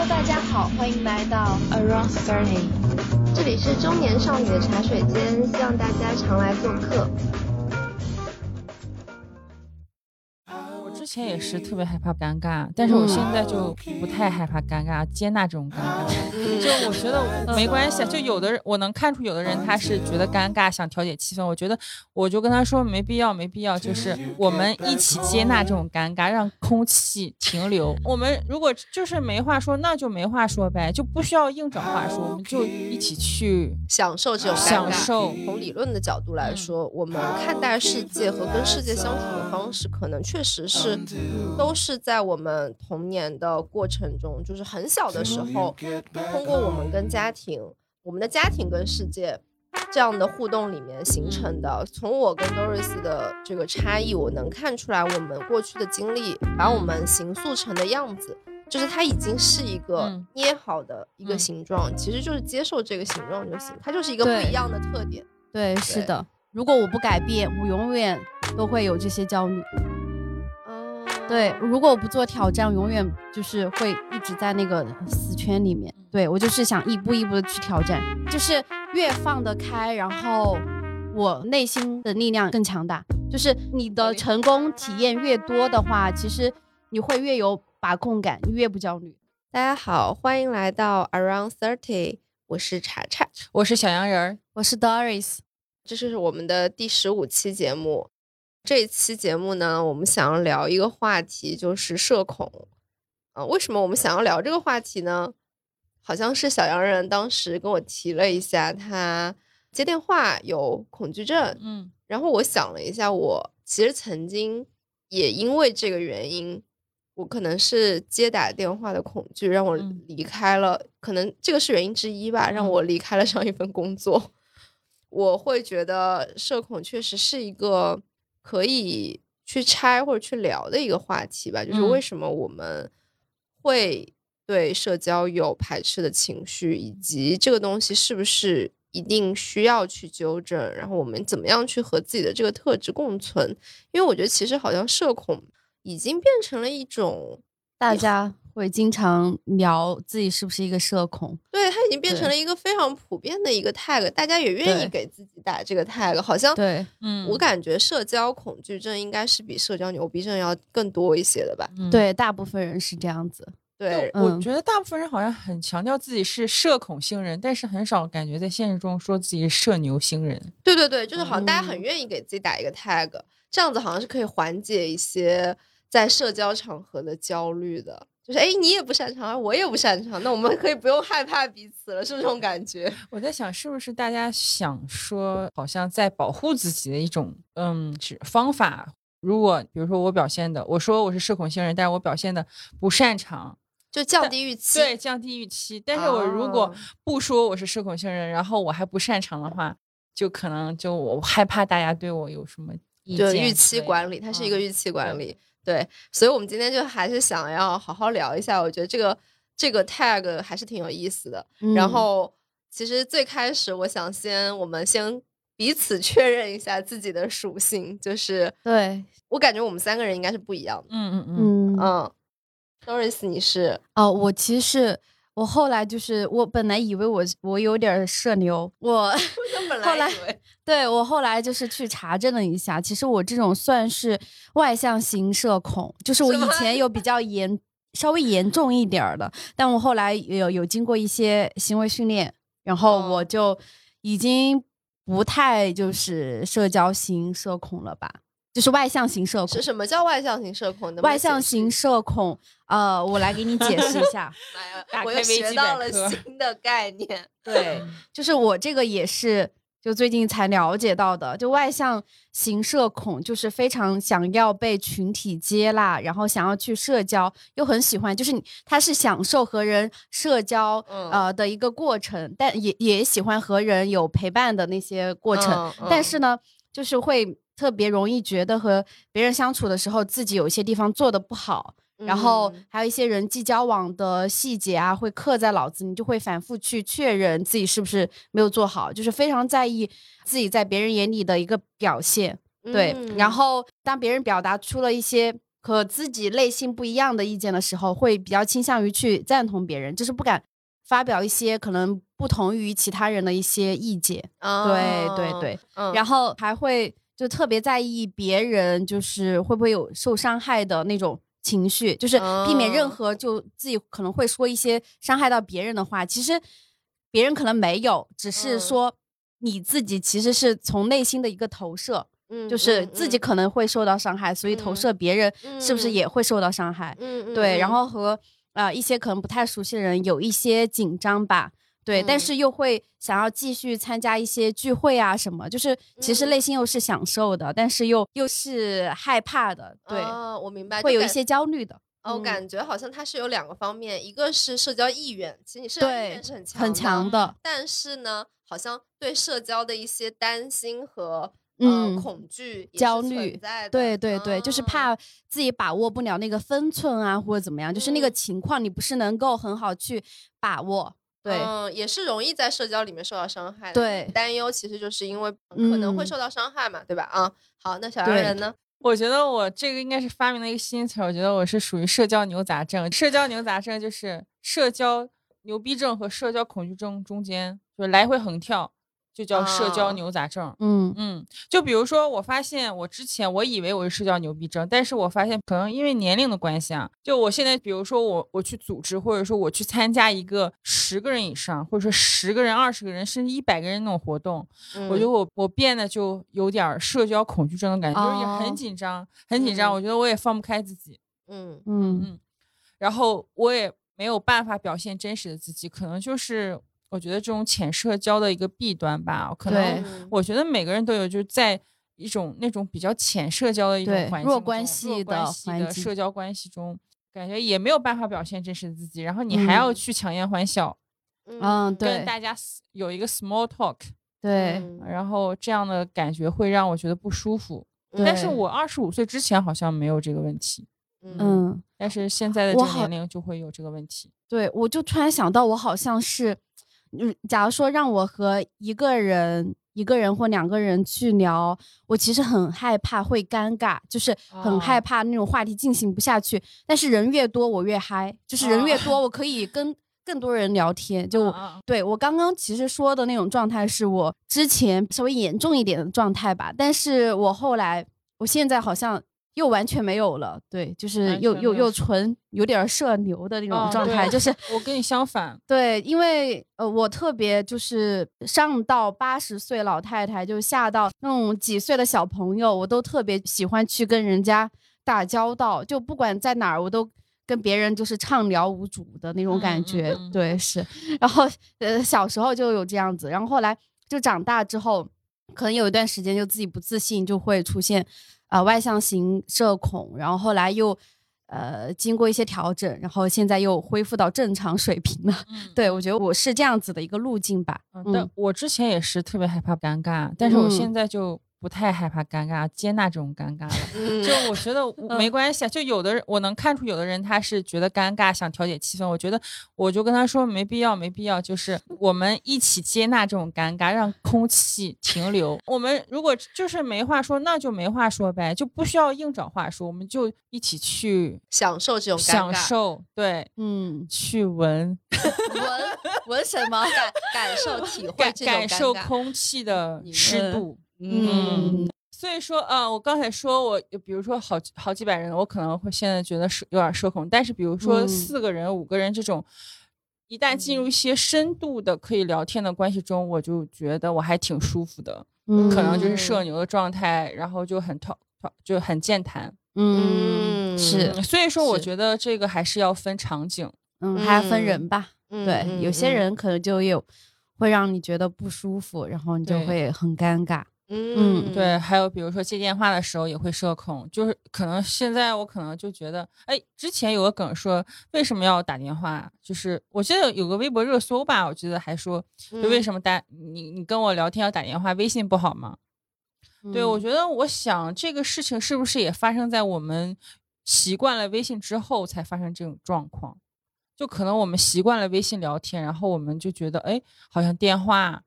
Hello，大家好，欢迎来到 Around Thirty，这里是中年少女的茶水间，希望大家常来做客。前也是特别害怕尴尬，但是我现在就不太害怕尴尬，接纳这种尴尬。就我觉得没关系，就有的人我能看出有的人他是觉得尴尬，想调节气氛。我觉得我就跟他说没必要，没必要，就是我们一起接纳这种尴尬，让空气停留。我们如果就是没话说，那就没话说呗，就不需要硬找话说，我们就一起去享受这种尴尬。享受。从理论的角度来说，我们看待世界和跟世界相处的方式，可能确实是都是在我们童年的过程中，就是很小的时候，通过我们跟家庭、我们的家庭跟世界这样的互动里面形成的。从我跟 Doris 的这个差异，我能看出来，我们过去的经历把我们形塑成的样子，就是它已经是一个嗯捏好的一个嗯形状，其实就是接受这个形状就行，它就是一个不一样的特点。对，是的。如果我不改变，我永远都会有这些焦虑。嗯，对，如果我不做挑战，永远就是会一直在那个死圈里面。对我就是想一步一步的去挑战，就是越放得开，然后我内心的力量更强大。就是你的成功体验越多的话，其实你会越有把控感，你越不焦虑。大家好，欢迎来到 Around Thirty，我是查查，我是小羊人儿，我是 Doris，这是我们的第十五期节目。这一期节目呢，我们想要聊一个话题，就是社恐。啊、为什么我们想要聊这个话题呢？好像是小洋人当时跟我提了一下，他接电话有恐惧症，嗯然后我想了一下，我其实曾经也因为这个原因，我可能是接打电话的恐惧，让我嗯离开了，可能这个是原因之一吧，让嗯我离开了上一份工作。我会觉得社恐确实是一个可以去拆或者去聊的一个话题吧，就是嗯为什么我们会对社交有排斥的情绪，以及这个东西是不是一定需要去纠正，然后我们怎么样去和自己的这个特质共存？因为我觉得其实好像社恐已经变成了一种，大家会经常聊自己是不是一个社恐。对，它已经变成了一个非常普遍的一个 tag，大家也愿意给自己打这个 tag，好像对，嗯，我感觉社交恐惧症应该是比社交牛逼症要更多一些的吧？嗯。对，大部分人是这样子。对，嗯我觉得大部分人好像很强调自己是社恐星人，但是很少感觉在现实中说自己是社牛星人。对对对，就是好像大家很嗯愿意给自己打一个 tag，这样子好像是可以缓解一些在社交场合的焦虑的。就是哎，你也不擅长，我也不擅长，那我们可以不用害怕彼此了，是不是这种感觉？我在想，是不是大家想说，好像在保护自己的一种嗯是方法？如果比如说我表现的，我说我是社恐星人，但是我表现的不擅长，就降低预期。对，降低预期。但是我如果哦不说我是社恐星人，然后我还不擅长的话，就可能就我害怕大家对我有什么意见之类的。就预期管理，它是一个嗯预期管理。对，所以我们今天就还是想要好好聊一下，我觉得这个这个 tag 还是挺有意思的。然嗯。后，其实最开始我想先我们先彼此确认一下自己的属性，就是对，我感觉我们三个人应该是不一样的。嗯嗯嗯。嗯。嗯，Doris 你是？哦，我其实是我后来就是我本来以为我我有点儿社牛，我 后来对我后来就是去查证了一下，其实我这种算是外向型社恐，就是我以前有比较严稍微严重一点儿的，但我后来有有经过一些行为训练，然后哦我就已经不太就是社交型社恐了吧。就是外向型社恐是，什么叫外向型社恐？能不能外向型社恐，呃，我来给你解释一下。我又学到了新的概念。对，就是我这个也是就最近才了解到的，就外向型社恐就是非常想要被群体接纳，然后想要去社交，又很喜欢，就是他是享受和人社交、嗯呃的一个过程，但也也喜欢和人有陪伴的那些过程，嗯嗯但是呢，就是会特别容易觉得和别人相处的时候，自己有一些地方做的不好。然后嗯还有一些人际交往的细节啊，会刻在脑子，你就会反复去确认自己是不是没有做好，就是非常在意自己在别人眼里的一个表现。对，嗯然后当别人表达出了一些和自己内心不一样的意见的时候，会比较倾向于去赞同别人，就是不敢发表一些可能不同于其他人的一些意见。对对对，嗯然后还会就特别在意别人就是会不会有受伤害的那种情绪，就是避免任哦。何就自己可能会说一些伤害到别人的话，其实别人可能没有，只是嗯。说你自己其实是从内心的一个投射，嗯就是自己可能会受到伤害，所以投嗯。射别人是不是嗯。也会受到伤害？嗯嗯对，然嗯。后和呃一些可能不太熟悉的人有一些紧张吧，对，但嗯是又会想要继续参加一些聚会啊什么，就是其实嗯内心又是享受的，但是又又是害怕的，对，哦我明白，会有一些焦虑的。哦，我嗯感觉好像它是有两个方面，一个是社交意愿，其实你社交意愿是很强很强的，但是呢，好像对社交的一些担心和嗯呃恐惧焦虑对对对，就是啊怕自己把握不了那个分寸啊，或者怎么样，就是那个嗯情况你不是能够很好去把握。对，嗯，也是容易在社交里面受到伤害的。对担忧其实就是因为可能会嗯受到伤害嘛，对吧？啊，好，那小洋人呢？我觉得我这个应该是发明了一个新词儿，我觉得我是属于社交牛杂症。社交牛杂症就是社交牛逼症和社交恐惧症中间，就是来回横跳，就叫社交啊。牛杂症。嗯。嗯，就比如说，我发现我之前我以为我是社交牛逼症，但是我发现可能因为年龄的关系啊，就我现在，比如说我我去组织，或者说我去参加一个十个人以上，或者说十个人、二十个人，甚至一百个人那种活动，我觉得嗯我我变得就有点社交恐惧症的感觉，就是也哦很紧张，很紧张。嗯。我觉得我也放不开自己，嗯嗯。嗯，然后我也没有办法表现真实的自己，可能就是我觉得这种浅社交的一个弊端吧。可能我觉得每个人都有，就是在一种那种比较浅社交的一种弱环境弱关系关的系的社交关系中，感觉也没有办法表现真实的自己，然后你还要嗯去强颜欢笑，嗯对跟大家有一个 small talk，对，嗯然后这样的感觉会让我觉得不舒服。但是我二十五岁之前好像没有这个问题，嗯嗯。但是现在的这个年龄就会有这个问题。对，我就突然想到，我好像是，嗯，假如说让我和一个人、一个人或两个人去聊，我其实很害怕会尴尬，就是很害哦怕那种话题进行不下去。但是人越多，我越嗨，就是人越哦多，我可以跟更多人聊天。就对我刚刚其实说的那种状态，是我之前稍微严重一点的状态吧，但是我后来，我现在好像又完全没有了，对，就是又又又纯有点社牛的那种哦状态，对就是我跟你相反，对，因为呃，我特别就是上到八十岁老太太，就下到那种几岁的小朋友，我都特别喜欢去跟人家打交道，就不管在哪儿，我都跟别人就是畅聊无阻的那种嗯嗯感觉。嗯对，是。然后呃，小时候就有这样子，然后后来就长大之后，可能有一段时间就自己不自信，就会出现呃外向型社恐，然后后来又。呃，经过一些调整，然后现在又恢复到正常水平了。嗯，对，我觉得我是这样子的一个路径吧。嗯，但我之前也是特别害怕尴尬，但是我现嗯在就不太害怕尴尬，接纳这种尴尬就我觉得没关系啊，就有的人我能看出有的人他是觉得尴尬，想调节气氛。我觉得我就跟他说没必要，没必要，就是 我们一起接纳这种尴尬，让空气停留。我们如果就是没话说，那就没话说呗，就不需要硬找话说，我们就一起去享受这种尴享尬受，对，嗯，去闻闻闻什么？感感受 体会感受空气的湿度。嗯所以说，呃，我刚才说我，比如说好好几百人，我可能会现在觉得是有点社恐，但是比如说嗯四个人、五个人这种，一旦进入一些深度的可以聊天的关系中，我就觉得我还挺舒服的，嗯可能就是社牛的状态，然后就很讨讨就很健谈。嗯嗯是嗯所以说，我觉得这个还是要分场景。嗯，还要分嗯人吧。嗯对，嗯有些嗯人可能就有会让你觉得不舒服，然后你就会很尴尬。嗯对，还有比如说接电话的时候也会社恐，就是可能现在我可能就觉得，哎，之前有个梗说为什么要打电话，就是我记得有个微博热搜吧，我记得还说，就为什么打你你跟我聊天要打电话，微信不好吗？对，我嗯觉得我想这个事情是不是也发生在我们习惯了微信之后才发生这种状况？就可能我们习惯了微信聊天，然后我们就觉得，哎，好像电话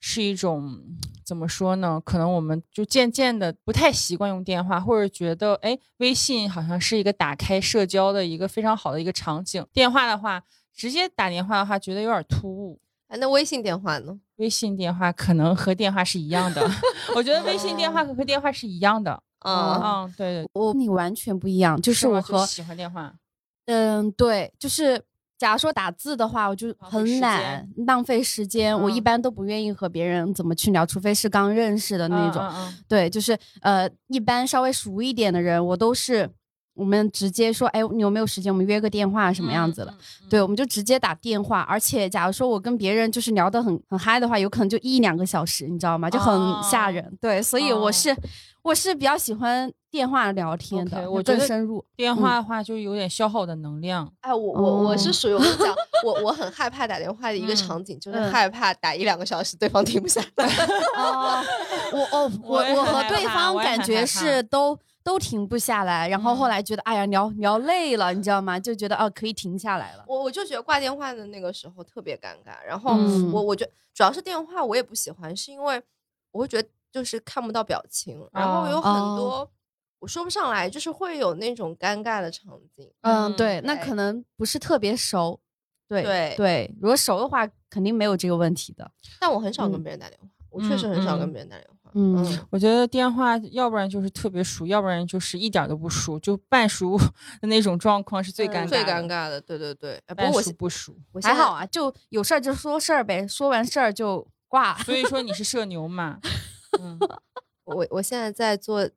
是一种怎么说呢？可能我们就渐渐的不太习惯用电话，或者觉得哎，微信好像是一个打开社交的一个非常好的一个场景。电话的话，直接打电话的话，觉得有点突兀。哎，那微信电话呢？微信电话可能和电话是一样的，我觉得微信电话和和电话是一样的。嗯，嗯，对对，我你完全不一样，就是我和喜欢电话。嗯，对，就是假如说打字的话，我就很懒，浪费时间。我一般都不愿意和别人怎么去聊，除非是刚认识的那种。对，就是呃，一般稍微熟一点的人，我都是。我们直接说，哎，你有没有时间？我们约个电话什么样子的？对，我们就直接打电话。而且，假如说我跟别人就是聊得很很嗨的话，有可能就一两个小时，你知道吗？就很吓人。对，所以我是我是比较喜欢电话聊天的，我更深入。电话的话就有点消耗我的能量。哎，我我我是属于我跟你讲，我我很害怕打电话的一个场景，就是害怕打一两个小时对方停不下来。哦，我哦我我和对方感觉是都。都停不下来，然后后来觉得，哎呀，聊聊累了，你知道吗？就觉得哦，可以停下来了。我我就觉得挂电话的那个时候特别尴尬，然后我我觉得主要是电话我也不喜欢，是因为我会觉得就是看不到表情，然后有很多我说不上来，就是会有那种尴尬的场景。嗯，对，那可能不是特别熟。对对对，如果熟的话，肯定没有这个问题的。但我很少跟别人打电话，我确实很少跟别人打电话。嗯，我觉得电话要不然就是特别熟，要不然就是一点都不熟，就半熟的那种状况是最尴尬、最尴尬的。对对对，半熟不熟，还好啊，就有事儿就说事儿呗，说完事儿就挂。所以说你是社牛嘛？嗯，我我现在在做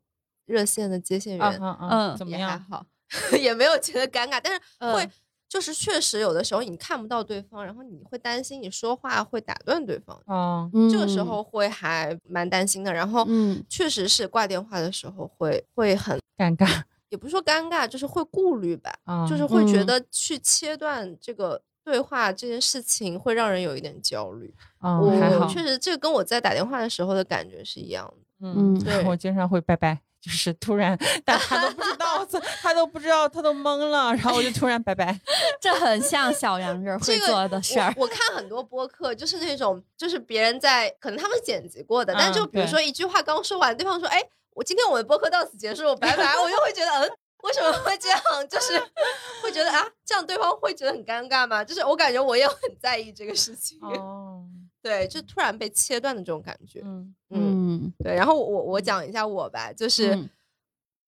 热线的接线员，嗯，怎么样？还好，也没有觉得尴尬，但是会。就是确实有的时候你看不到对方，然后你会担心你说话会打断对方，哦，这个时候会还蛮担心的。然后，确实是挂电话的时候会会很尴尬，也不是说尴尬，就是会顾虑吧，就是会觉得去切断这个对话这件事情会让人有一点焦虑。我确实这个跟我在打电话的时候的感觉是一样的。嗯，对我经常会拜拜。就是突然，但他都不知道，他都不知道，他都懵了，然后我就突然拜拜。这很像小杨人会做的事儿。我看很多播客，就是那种，就是别人在可能他们剪辑过的，但就比如说一句话刚说完，对方说：“哎，我今天我的播客到此结束，拜拜。”我就会觉得，嗯，为什么会这样？就是会觉得啊，这样对方会觉得很尴尬吗？就是我感觉我也很在意这个事情。哦。对，就突然被切断的这种感觉。嗯嗯，对。然后我我讲一下我吧，就是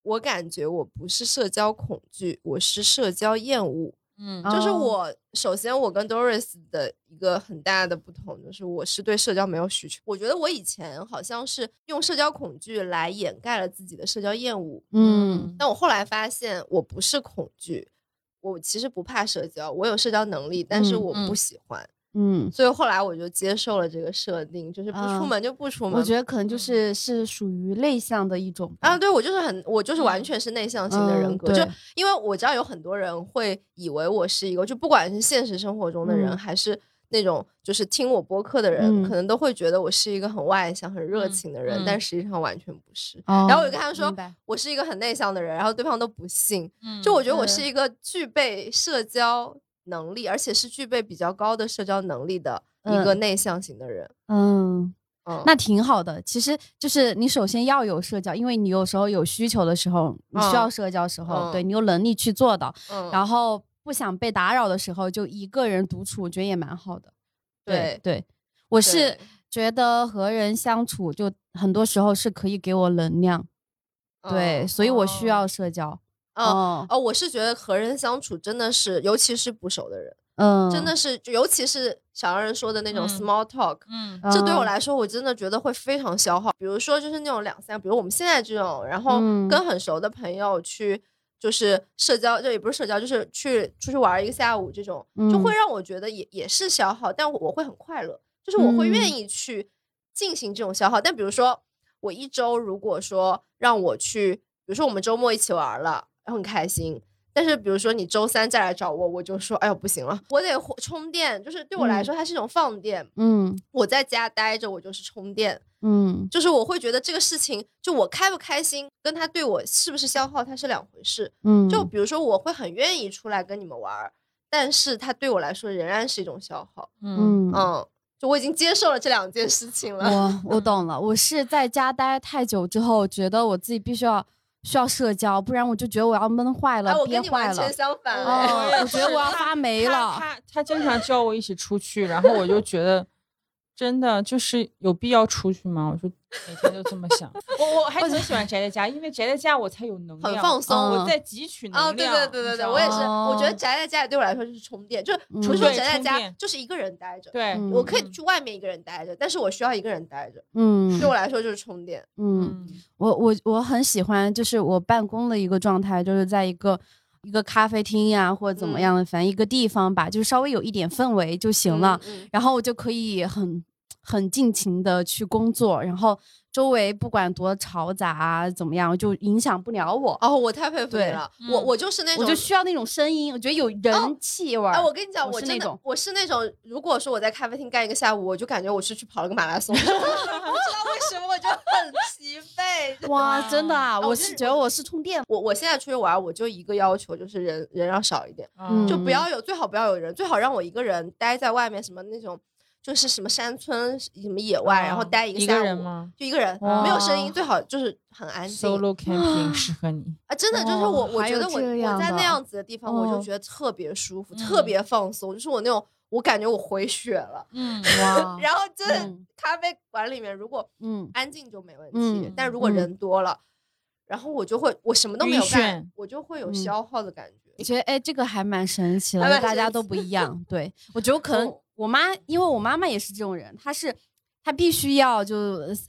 我感觉我不是社交恐惧，我是社交厌恶。嗯，就是我首先我跟 Doris 的一个很大的不同，就是我是对社交没有需求。我觉得我以前好像是用社交恐惧来掩盖了自己的社交厌恶。嗯，但我后来发现我不是恐惧，我其实不怕社交，我有社交能力，但是我不喜欢。嗯，所以后来我就接受了这个设定，就是不出门就不出门。我觉得可能就是是属于内向的一种啊，对我就是很，我就是完全是内向型的人格。就因为我知道有很多人会以为我是一个，就不管是现实生活中的人，还是那种就是听我播客的人，可能都会觉得我是一个很外向、很热情的人，但实际上完全不是。然后我就跟他说，我是一个很内向的人，然后对方都不信。就我觉得我是一个具备社交。能力，而且是具备比较高的社交能力的一个内向型的人。嗯嗯，那挺好的。其实就是你首先要有社交，因为你有时候有需求的时候，你需要社交时候，对你有能力去做到。然后不想被打扰的时候，就一个人独处，我觉得也蛮好的。对对，我是觉得和人相处，就很多时候是可以给我能量。对，所以我需要社交。哦哦，我是觉得和人相处真的是，尤其是不熟的人，嗯，真的是，尤其是小杨人说的那种 small talk，嗯，这对我来说，我真的觉得会非常消耗。比如说，就是那种两三，比如我们现在这种，然后跟很熟的朋友去，就是社交，就也不是社交，就是去出去玩一个下午，这种就会让我觉得也也是消耗，但我会很快乐，就是我会愿意去进行这种消耗。但比如说，我一周如果说让我去，比如说我们周末一起玩了。很开心，但是比如说你周三再来找我，我就说，哎呦不行了，我得充电，就是对我来说它是一种放电。嗯，我在家待着，我就是充电。嗯，就是我会觉得这个事情，就我开不开心，跟他对我是不是消耗，它是两回事。嗯，就比如说我会很愿意出来跟你们玩，但是它对我来说仍然是一种消耗。嗯嗯，就我已经接受了这两件事情了。我我 懂了，我是在家待太久之后，觉得我自己必须要需要社交，不然我就觉得我要闷坏了，憋跟你坏了完全。相反。我觉得我要发霉他了。他他经常叫我一起出去，然后我就觉得真的就是有必要出去吗？我就每天都这么想。我我还挺喜欢宅在家，因为宅在家我才有能量，很放松我在汲取能哦，量。对对对对对，我也是，我觉得哦宅在家里对我来说就是充电，就是嗯除了说宅在家就是一个人待着，对，嗯我可以去外面一个人待着，但是我需要一个人待着，嗯对我来说就是充电。嗯，嗯我我我很喜欢，就是我办公的一个状态，就是在一个一个咖啡厅呀，或者怎么嗯样的，反正一个地方吧，就是稍微有一点氛围就行了。嗯。嗯然后我就可以很很尽情的去工作，然后周围不管多嘈杂啊，怎么样，就影响不了我。哦，我太佩服你了，我嗯我就是那种，我就需要那种声音，我觉得有人气味儿。哎，我跟你讲，我我真的是那种我是那种，如果说我在咖啡厅干一个下午，我就感觉我是去跑了个马拉松，不知道为什么我就很疲惫。哇，真的啊！哦我是我是觉得我是充电。我我现在出去玩，我就一个要求，就是人人要少一点，嗯就不要有，最好不要有人，最好让我一个人待在外面，什么那种就是什么山村、什么野外，然后哦待一个下午。一个人？吗就一个人，没有声音，最好就是很安静。？Solo camping 适合你。啊，真的就是我，我觉得我我在那样子的地方，我就哦觉得特别舒服，特嗯别放松，就是我那种，我感觉我回血了。嗯，哇，然后就是嗯咖啡馆里面，如果嗯安静就没问题，嗯但如果嗯人多了，然后我就会我什么都没有干，我就会有嗯消耗的感觉。我觉得哎，这个还蛮神奇的，大家都不一样。对，我觉得可能哦我妈，因为我妈妈也是这种人，她是她必须要就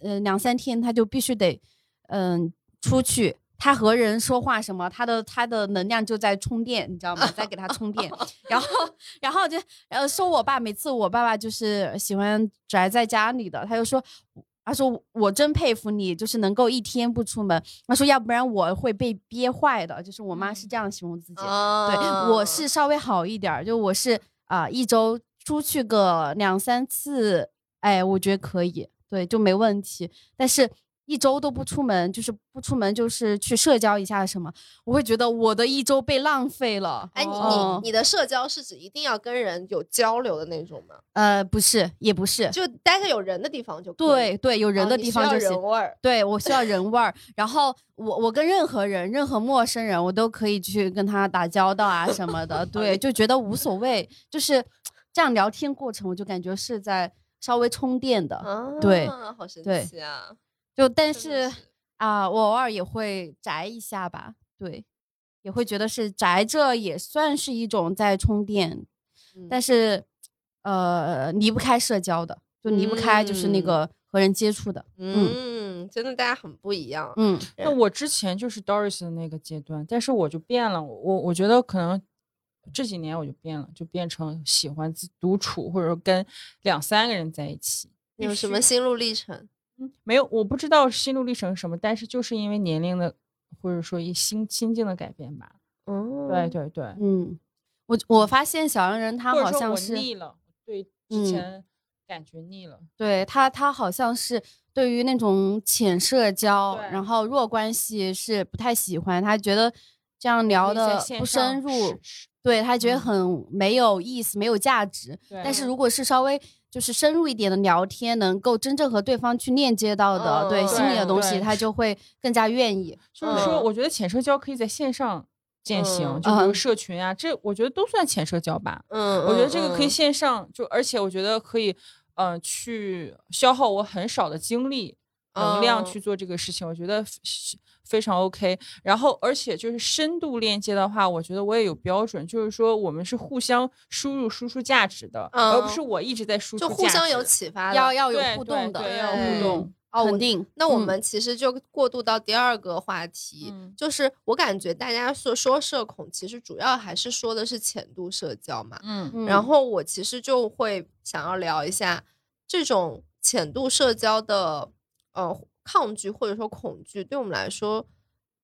呃两三天，她就必须得嗯、出去。她和人说话什么，她的她的能量就在充电，你知道吗？在给她充电。然后 然后就呃说我爸，每次我爸爸就是喜欢宅在家里的，他就说。他说：“我真佩服你，就是能够一天不出门。”他说：“要不然我会被憋坏的。”就是我妈是这样形容自己。对，我啊是稍微好一点儿，就我是啊、一周出去个两三次，哎，我觉得可以，对，就没问题。但是一周都不出门，就是不出门，就是去社交一下什么，我会觉得我的一周被浪费了。哎，你哦你你的社交是指一定要跟人有交流的那种吗？呃，不是，也不是，就待在有人的地方就可以对对，有人的地方就行。人味儿。对我需要人味儿，然后我我跟任何人、任何陌生人，我都可以去跟他打交道啊什么的，对，就觉得无所谓，就是这样聊天过程，我就感觉是在稍微充电的，啊，对好神奇啊！就但是啊，我偶尔也会宅一下吧，对，也会觉得是宅着也算是一种在充电，但是是呃离不开社交的，就离不开就是那嗯个和人接触的，嗯，真的大家很不一样。嗯那我之前就是 Doris 的那个阶段，但是我就变了，我我觉得可能这几年我就变了，就变成喜欢自独处，或者说跟两三个人在一起。你有什么心路历程？嗯，没有，我不知道心路历程是什么，但是就是因为年龄的或者说一心心境的改变吧。哦对对对，嗯，我我发现小洋人他好像是腻了，对嗯之前感觉腻了。对他，他好像是对于那种浅社交，然后弱关系是不太喜欢，他觉得这样聊的不深入对他觉得嗯很没有意思、没有价值。但是如果是稍微就是深入一点的聊天，能够真正和对方去链接到的，对嗯心里的东西，他就会更加愿意。就是说，嗯我觉得浅社交可以在线上践行，嗯就比如嗯社群啊，这我觉得都算浅社交吧。嗯，我觉得这个可以嗯线上，就而且我觉得可以，呃，去消耗我很少的精力、能量哦去做这个事情，我觉得非非常 OK。然后，而且就是深度链接的话，我觉得我也有标准，就是说我们是互相输入输出价值的，而不嗯是我一直在输出就，互相有启发的。要要有互动的，对要对互动。肯定。那我嗯们其实就过渡到第二个话题，嗯就是我感觉大家说说社恐，其实主要还是说的是浅度社交嘛。嗯嗯然后我其实就会想要聊一下这种浅度社交的呃抗拒或者说恐惧，对我们来说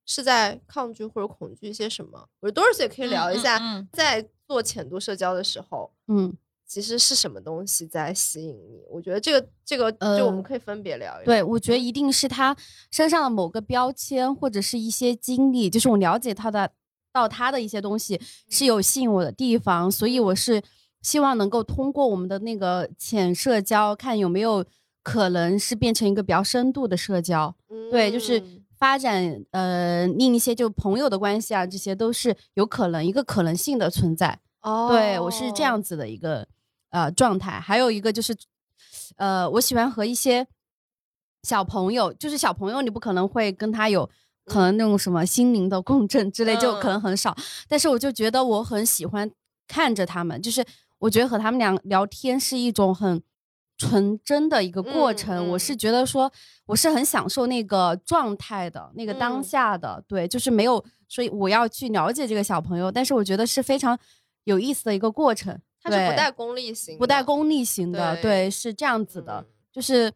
是在抗拒或者恐惧一些什么？我觉得 Doris 也可以聊一下，嗯嗯在做浅度社交的时候，嗯，其实是什么东西在吸引你？我觉得这个这个就我们呃可以分别聊一聊。对，我觉得一定是他身上的某个标签或者是一些经历，就是我了解他的到他的一些东西是有吸引我的地方，所以我是希望能够通过我们的那个浅社交，看有没有可能是变成一个比较深度的社交。对，就是嗯发展呃另一些就朋友的关系啊，这些都是有可能一个可能性的存在。哦，对我是这样子的一个呃状态。还有一个就是，呃，我喜欢和一些小朋友，就是小朋友，你不可能会跟他有可能那种什么心灵的共振之类，就可能很少。但是我就觉得我很喜欢看着他们，就是我觉得和他们俩聊天是一种很。纯真的一个过程，嗯嗯我是觉得说我是很享受那个状态的，那个当嗯下的，对，就是没有，所以我要去了解这个小朋友，但是我觉得是非常有意思的一个过程，对它是不带功利型，不带功利型的，对对，是这样子的，嗯就是，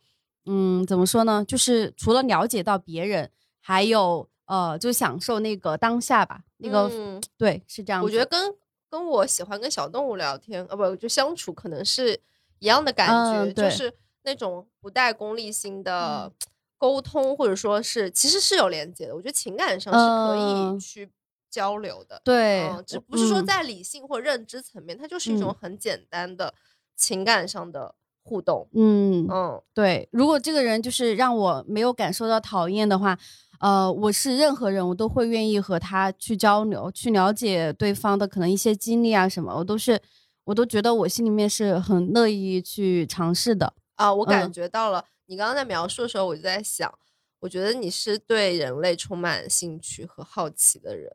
嗯，怎么说呢？就是除了了解到别人，还有呃，就享受那个当下吧，那个、嗯对，是这样子。我觉得跟跟我喜欢跟小动物聊天，呃，不就相处，可能是一样的感觉，嗯就是那种不带功利心的 沟通，或者说是其实是有连接的。我觉得情感上是可嗯。以去交流的，对，嗯，只不是说嗯。在理性或认知层面，它就是一种嗯。很简单的情感上的互动。嗯嗯。对，如果这个人就是让我没有感受到讨厌的话，呃，我是任何人我都会愿意和他去交流，去了解对方的可能一些经历啊什么，我都是，我都觉得我心里面是很乐意去尝试的。啊，我感嗯觉到了。你刚刚在描述的时候，我就在想，我觉得你是对人类充满兴趣和好奇的人。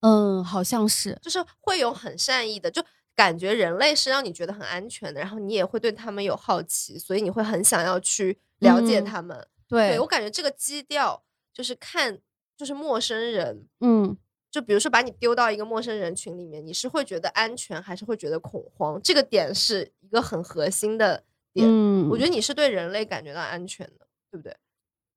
嗯，好像是，就是会有很善意的，就感觉人类是让你觉得很安全的，然后你也会对他们有好奇，所以你会很想要去了解嗯他们。对，我感觉这个基调就是看，就是陌生人，嗯就比如说把你丢到一个陌生人群里面，你是会觉得安全，还是会觉得恐慌？这个点是一个很核心的点。嗯，我觉得你是对人类感觉到安全的，对不对？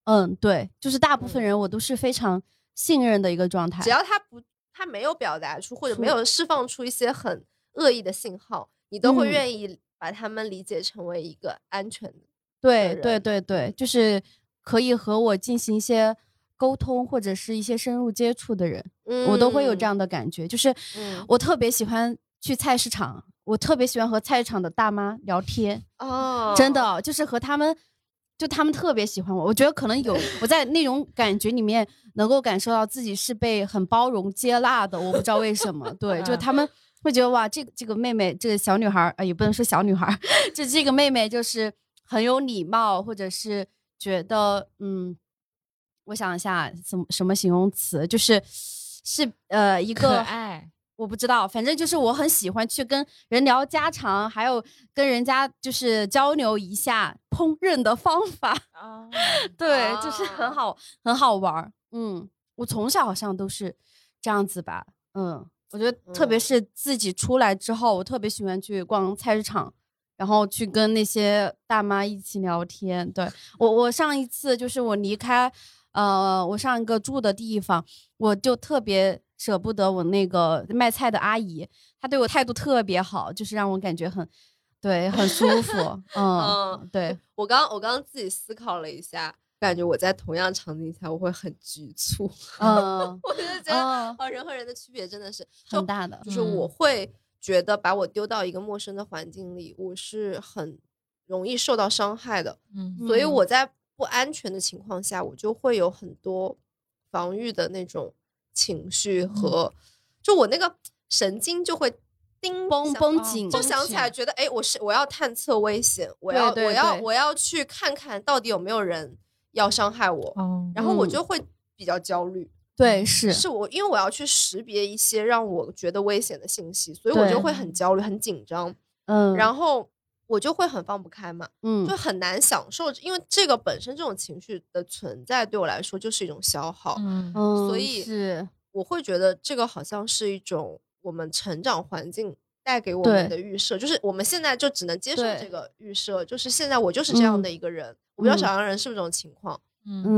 嗯，对，就是大部分嗯人我都是非常信任的一个状态。只要他不，他没有表达出或者没有释放出一些很恶意的信号，你都会嗯愿意把他们理解成为一个安全的。对对对对，就是可以和我进行一些沟通或者是一些深入接触的人，我都会有这样的感觉。就是嗯我特别喜欢去菜市场，我特别喜欢和菜市场的大妈聊天，哦，真的就是和他们。就他们特别喜欢我，我觉得可能有我在那种感觉里面能够感受到自己是被很包容接纳的，我不知道为什么。对，就嗯他们 会觉得哇，这个这个妹妹，这个小女孩儿，呃，也不能说小女孩儿，就这个妹妹就是很有礼貌，或者是觉得嗯，我想一下什么什么形容词，就是是呃一可个爱，我不知道，反正就是我很喜欢去跟人聊家常，还有跟人家就是交流一下烹饪的方法。啊，对，就是很啊好，很好玩儿。嗯，我从小好像都是这样子吧。嗯，我觉得特别嗯是自己出来之后，我特别喜欢去逛菜市场，然后去跟那些大妈一起聊天。对我，我上一次就是我离开，呃，我上一个住的地方，我就特别舍不得我那个卖菜的阿姨，她对我态度特别好，就是让我感觉很，对，很舒服。嗯，嗯，对，我刚我刚刚自己思考了一下，感觉我在同样场景下我会很局促。嗯，我就觉得嗯，哦，人和人的区别真的是很大的。就是我嗯会觉得把我丢到一个陌生的环境里，我是很容易受到伤害的。嗯所以嗯我在不安全的情况下，我就会有很多防御的那种情绪和，就我那个神经就会叮绷绷紧，就想起来，觉得哎，我是我要探测危险，我要我要我要去看看到底有没有人要伤害我，哦，然后我嗯。就会比较焦虑。对，是。是我因为我要去识别一些让我觉得危险的信息，所以我就会很焦虑、很紧张，嗯，然后我就会很放不开嘛。嗯。就很难享受，因为这个本身这种情绪的存在对我来说就是一种消耗，所以是。我会觉得这个好像是一种我们成长环境带给我们的预设，就是我们现在就只能接受这个预设，就是现在我就是这样嗯的一个人。我不知道嗯。小洋人是不是这种情况，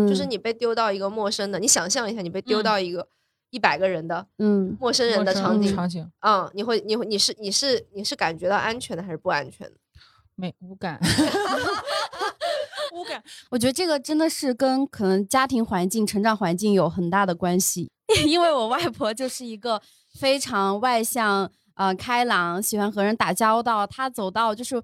就是你被丢到一个陌生的，你想象一下，你被丢嗯。到一个一百个人的嗯陌生人的场景，场景。嗯，你会你会你是你是你是感觉到安全的还是不安全的？没无感，无感，我觉得这个真的是跟可能家庭环境、成长环境有很大的关系。因为我外婆就是一个非常外向、呃开朗，喜欢和人打交道。她走到就是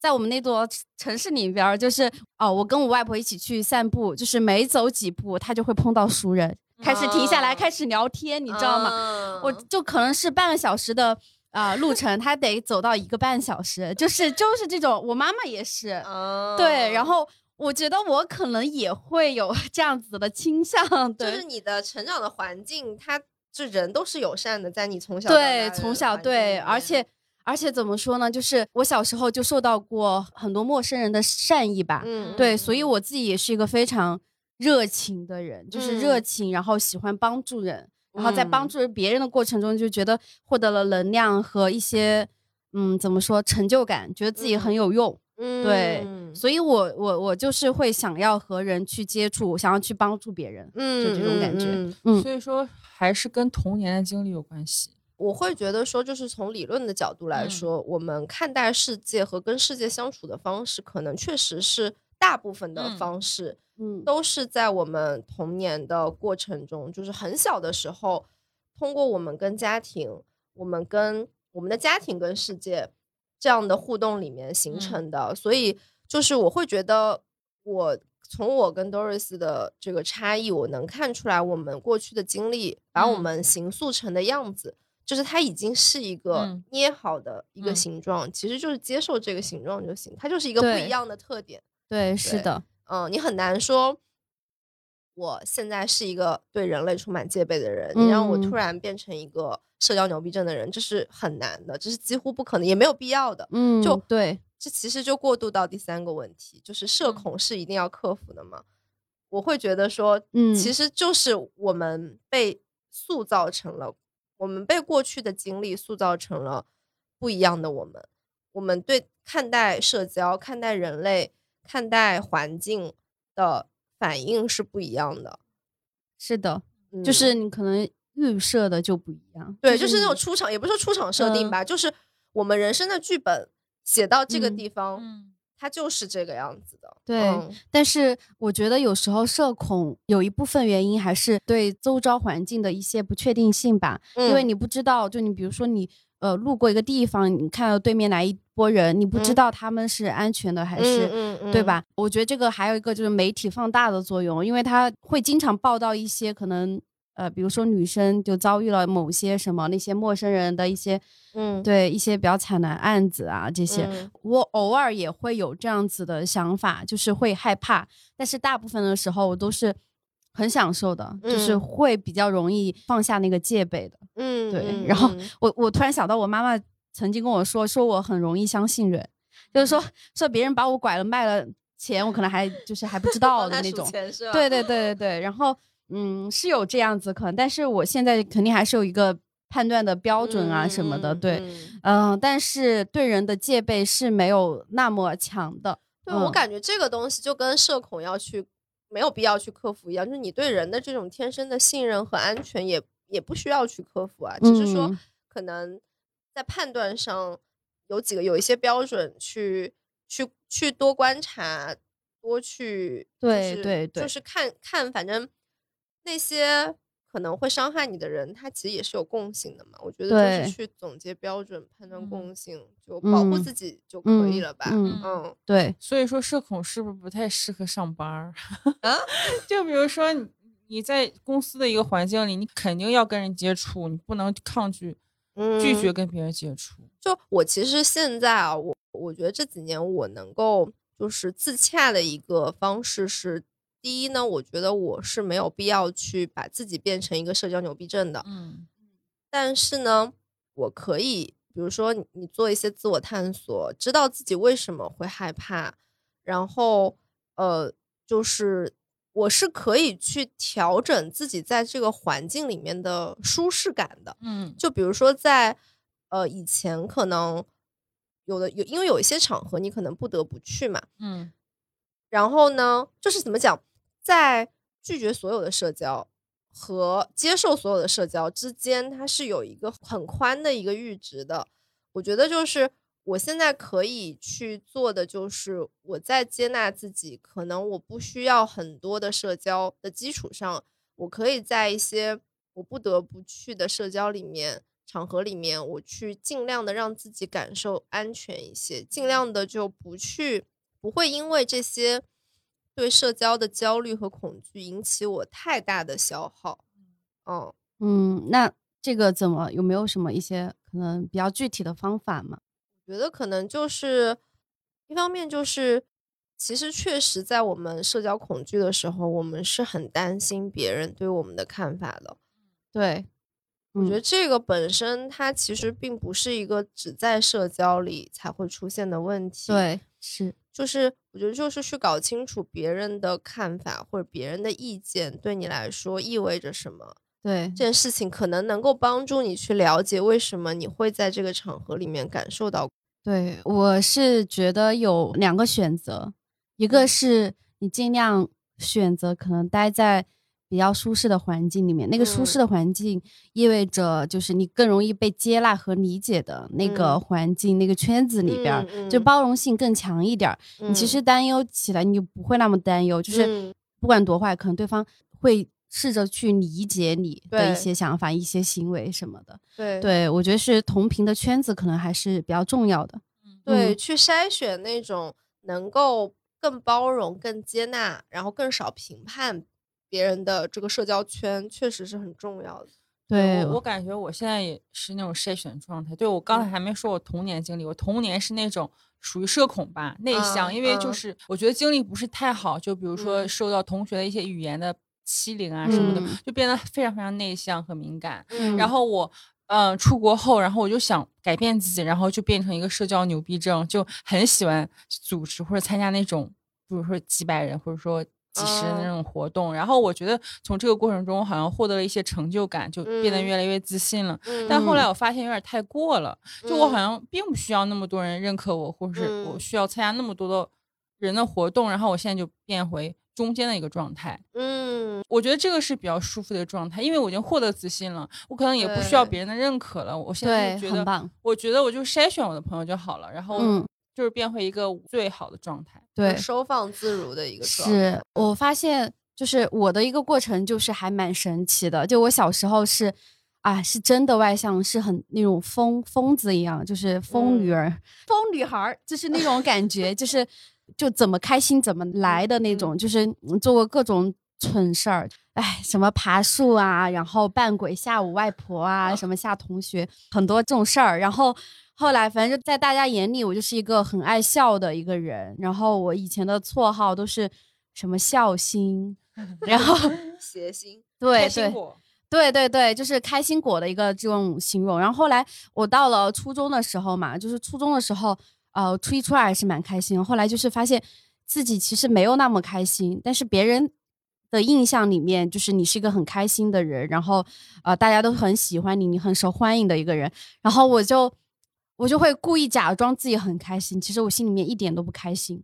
在我们那座城市里边儿，就是哦，我跟我外婆一起去散步，就是每走几步，她就会碰到熟人，开始停下来，啊开始聊天，你知道？吗我就可能是半个小时的啊、路程，他得走到一个半小时，就是就是这种。我妈妈也是，啊对，然后我觉得我可能也会有 这样子的倾向，对。就是你的成长的环境，他这人都是友善的，在你从小对，从小对，而且而且怎么说呢？就是我小时候就受到过很多陌生人的善意吧，嗯，对，嗯所以我自己也是一个非常热情的人，就是热嗯情，然后喜欢帮助人，然后在帮嗯。助别人的过程中，就觉得获得了能量和一些嗯，怎么说成就感，觉得自己很嗯有用。嗯对嗯。所以我我我就是会想要和人去接触，想要去帮助别人，嗯就这种感觉嗯。所以说还是跟童年的经历有关系。我会觉得说，就是从理论的角度来嗯。说，我们看待世界和跟世界相处的方式，可能确实是大部分的嗯方式、嗯，都是在我们童年的过程中，就是很小的时候，通过我们跟家庭，我们跟我们的家庭跟世界这样的互动里面形嗯成的。所以，就是我会觉得，我从我跟 Doris 的这个差异，我能看出来，我们过去的经历把我嗯们形塑成的样子。就是它已经是一个嗯捏好的一个嗯形状，其实就是接受这个形状就行，它就是一个不一样的特点。对，是的，嗯，你很难说，我现在是一个对人类充满戒备的人，你让我突嗯然变成一个社交牛逼症的人，这是很难的，这是几乎不可能，也没有必要的。嗯，就对，这其实就过渡到第三个问题，就是社嗯恐是一定要克服的吗？我会觉得说，嗯其实就是我们被塑造成了，我们被过去的经历塑造成了不一样的我们。我们对看待社交、看待人类、看待环境的反应是不一样的。是的，嗯就是你可能预设的就不一样。对，就是那种出场，也不是说出场设定嗯吧，就是我们人生的剧本写到这个嗯地方，嗯它就是这个样子的。对嗯但是我觉得有时候社恐有一部分原因还是对周遭环境的一些不确定性吧，因为嗯你不知道，就你比如说你呃路过一个地方，你看到对面来一拨人，你不知嗯道他们是安全的还是。对吧？我觉得这个还有一个就是媒体放大的作用，因为他会经常报道一些可能呃，比如说女生就遭遇了某些什么那些陌生人的一些嗯，对一些比较惨的案子啊这些，嗯我偶尔也会有这样子的想法，就是会害怕，但是大部分的时候我都是很享受的，就是嗯会比较容易放下那个戒备的。嗯，对嗯然后嗯我我突然想到，我妈妈曾经跟我说，说我很容易相信人，就是说说别人把我拐了卖了钱，我可能还就是还不知 道的那种。钱是吧？对对对对对，然后嗯是有这样子可能，但是我现在肯定还是有一个判断的标准啊什么的，嗯对，嗯嗯、但是对人的戒备是没有那么强的。对我嗯感觉这个东西就跟社恐要去没有必要去克服一样，就是你对人的这种天生的信任和安全也也不需要去克服啊，只是说嗯可能在判断上有几个有一些标准去去去多观察，多去就是对对对就是看看，反正那些。可能会伤害你的人，他其实也是有共性的嘛。我觉得就是去总结标准、判断嗯共性，就保护嗯自己就可以嗯了吧。嗯嗯对，所以说社恐是不是不太适合上班儿？啊，就比如说你你在公司的一个环境里，你肯定要跟人接触，你不能抗拒嗯，拒绝跟别人接触。就我其实现在啊，我我觉得这几年我能够就是自洽的一个方式是，第一呢，我觉得我是没有必要去把自己变成一个社交牛逼症的，嗯。但是呢，我可以，比如说你你做一些自我探索，知道自己为什么会害怕，然后呃，就是我是可以去调整自己在这个环境里面的舒适感的。嗯就比如说在呃以前可能有的有，因为有一些场合你可能不得不去嘛，嗯然后呢，就是怎么讲，在拒绝所有的社交和接受所有的社交之间，它是有一个很宽的一个阈值的。我觉得就是我现在可以去做的，就是我在接纳自己，可能我不需要很多的社交的基础上，我可以在一些我不得不去的社交里面场合里面，我去尽量的让自己感受安全一些，尽量的就不去，不会因为这些对社交的焦虑和恐惧引起我太大的消耗。嗯嗯，那这个怎么有没有什么一些可能比较具体的方法吗？我觉得可能就是一方面就是，其实确实在我们社交恐惧的时候，我们是很担心别人对我们的看法的。对，我觉得嗯这个本身它其实并不是一个只在社交里才会出现的问题。，对是，就是我觉得就是去搞清楚别人的看法或者别人的意见对你来说意味着什么。对。这件事情可能能够帮助你去了解为什么你会在这个场合里面感受到。对，我是觉得有两个选择，一个是你尽量选择可能待在比较舒适的环境里面，那个舒适的环境意味着就是你更容易被接纳和理解的那个嗯。环境、那个圈子里边儿，嗯嗯。就包容性更强一点儿。你其嗯。实担忧起来，你就不会那么担忧，就是嗯。不管多坏，可能对方会试着去理解你的一些想法、一些行为什么的。对对我觉得是同频的圈子可能还是比较重要的。对，嗯去筛选那种能够更包容、更接纳，然后更少评判别人的这个社交圈，确实是很重要的。对我我感觉我现在也是那种筛选状态。对我刚才嗯还没说我童年经历，我童年是那种属于社恐吧，内向，嗯因为就嗯是我觉得经历不是太好，就比如说嗯受到同学的一些语言的欺凌啊什么的，嗯就变得非常非常内向和敏感。嗯然后我。嗯，出国后，然后我就想改变自己，然后就变成一个社交牛逼症，就很喜欢组织或者参加那种，比如说几百人或者说几十人的那哦种活动。然后我觉得从这个过程中，我好像获得了一些成就感，就变得嗯越来越自信了。嗯但后来我发现有点太过了，就我好嗯像并不需要那么多人认可我，或者是我嗯需要参加那么多的人的活动，然后我现在就变回中间的一个状态。嗯，我觉得这个是比较舒服的状态，因为我已经获得自信了，我可能也不需要别人的认可了。我现在就觉得，很棒。我觉得我就筛选我的朋友就好了，然后嗯就是变回一个最好的状态。对，收放自如的一个状态。是我发现，就是我的一个过程，就是还蛮神奇的。就我小时候是，啊，是真的外向，是很那种疯疯子一样，就是疯女嗯儿、疯女孩儿，就是那种感觉，就是就怎么开心怎么来的那种，就是嗯做过各种蠢事儿。哎，什么爬树啊，然后扮鬼吓唬外婆啊，什么吓同学，很多这种事儿。然后后来，反正就在大家眼里，我就是一个很爱笑的一个人。然后我以前的绰号都是什么笑星，然后谐星。对对对对对，就是开心果的一个这种形容。然后后来我到了初中的时候嘛，就是初中的时候，呃，初一初二还是蛮开心。后来就是发现自己其实没有那么开心，但是别人的印象里面就是你是一个很开心的人，然后呃大家都很喜欢你，你很受欢迎的一个人。然后我就我就会故意假装自己很开心，其实我心里面一点都不开心。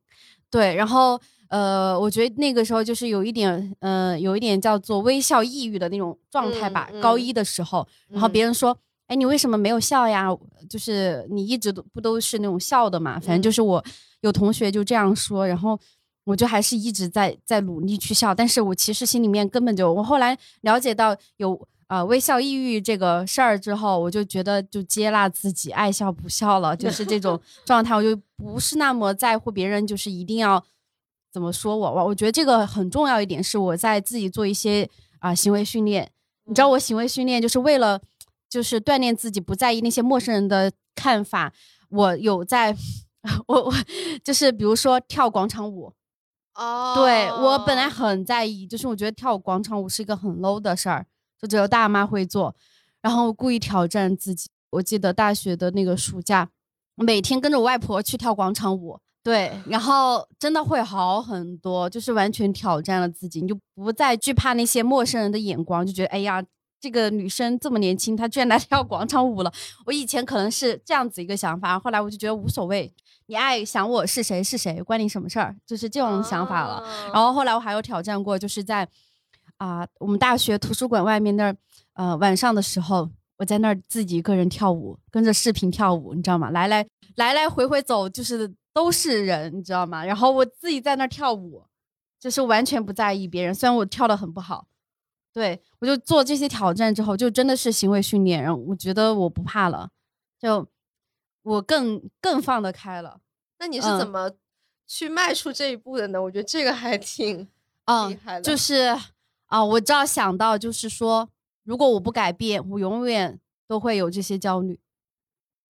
对，然后呃，我觉得那个时候就是有一点呃，有一点叫做微笑抑郁的那种状态吧。嗯嗯高一的时候，然后嗯别人说。哎，你为什么没有笑呀？就是你一直都不都是那种笑的嘛？反正嗯就是我有同学就这样说，然后我就还是一直在在努力去笑，但是我其实心里面根本就，我后来了解到有呃微笑抑郁这个事儿之后，我就觉得就接纳自己，爱笑不笑了，就是这种 状态，我就不是那么在乎别人，就是一定要怎么说我，我我觉得这个很重要一点是我在自己做一些啊、行为训练，你知道我行为训练就是为了就是锻炼自己不在意那些陌生人的看法，我有在。我我就是比如说跳广场舞，哦，对我本来很在意，就是我觉得跳广场舞是一个很 low 的事儿，就只有大妈会做，然后故意挑战自己。我记得大学的那个暑假，每天跟着我外婆去跳广场舞，对，然后真的会好很多，就是完全挑战了自己，你就不再惧怕那些陌生人的眼光，就觉得哎呀。这个女生这么年轻，她居然来跳 广场舞了。我以前可能是这样子一个想法，后来我就觉得无所谓，你爱想我是谁是谁，关你什么事儿，就是这种想法了。哦然后后来我还有挑战过，就是在啊、我们大学图书馆外面那儿，呃，晚上的时候，我在那儿自己一个人跳舞，跟着视频跳舞，你知道吗？来来来来回回走，就是都是人，你知道吗？然后我自己在那儿跳舞，就是完全不在意别人，虽然我跳的很不好，对我就做这些挑战之后，就真的是行为训练，然后我觉得我不怕了，就我更更放得开了。那你是怎么去迈出这一步的呢？我觉得这个还挺 嗯厉害的。就是啊，我只要想到就是说，如果我不改变，我永远都会有这些焦虑。